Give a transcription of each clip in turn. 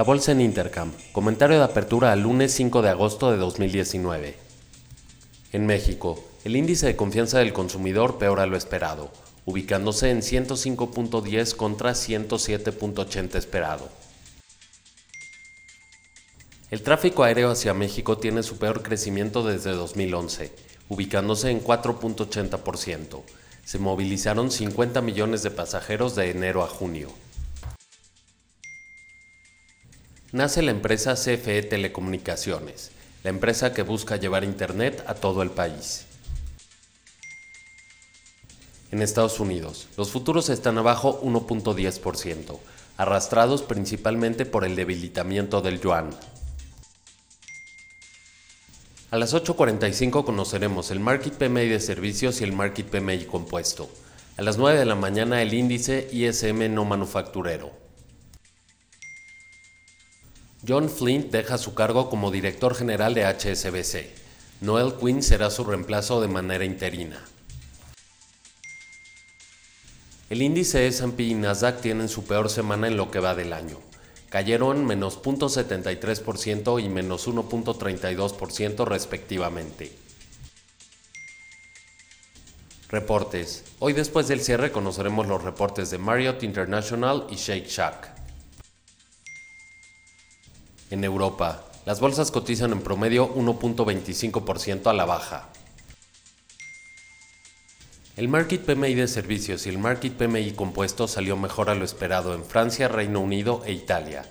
La bolsa en Intercam. Comentario de apertura al lunes 5 de agosto de 2019. En México, el índice de confianza del consumidor peor a lo esperado, ubicándose en 105.10 contra 107.80 esperado. El tráfico aéreo hacia México tiene su peor crecimiento desde 2011, ubicándose en 4.80%. Se movilizaron 50 millones de pasajeros de enero a junio. Nace la empresa CFE Telecomunicaciones, la empresa que busca llevar Internet a todo el país. En Estados Unidos, los futuros están abajo 1.10%, arrastrados principalmente por el debilitamiento del yuan. A las 8.45 conoceremos el Market PMI de servicios y el Market PMI compuesto. A las 9 de la mañana el índice ISM no manufacturero. John Flint deja su cargo como director general de HSBC. Noel Quinn será su reemplazo de manera interina. El índice S&P y Nasdaq tienen su peor semana en lo que va del año cayeron menos 0.73% y menos 1.32% respectivamente. Reportes. Hoy después del cierre conoceremos los reportes de Marriott International y Shake Shack. En Europa, las bolsas cotizan en promedio 1.25% a la baja. El Market PMI de servicios y el Market PMI compuesto salió mejor a lo esperado en Francia, Reino Unido e Italia.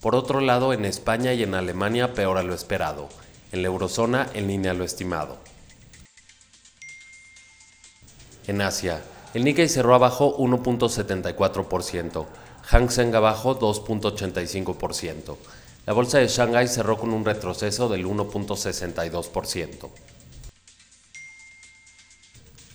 Por otro lado, en España y en Alemania peor a lo esperado. En la eurozona en línea a lo estimado. En Asia, el Nikkei cerró abajo 1.74%, Hang Seng abajo 2.85%. La bolsa de Shanghai cerró con un retroceso del 1.62%.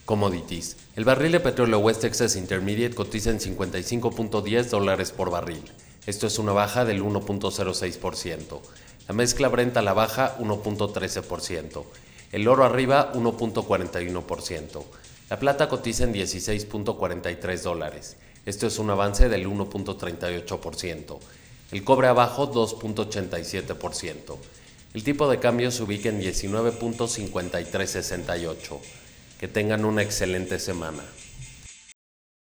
Commodities. El barril de petróleo West Texas Intermediate cotiza en 55.10 dólares por barril. Esto es una baja del 1.06%. La mezcla Brent a la baja 1.13%. El oro arriba 1.41%. La plata cotiza en 16.43 dólares. Esto es un avance del 1.38%. El cobre abajo 2.87%. El tipo de cambio se ubica en 19.5368. Que tengan una excelente semana.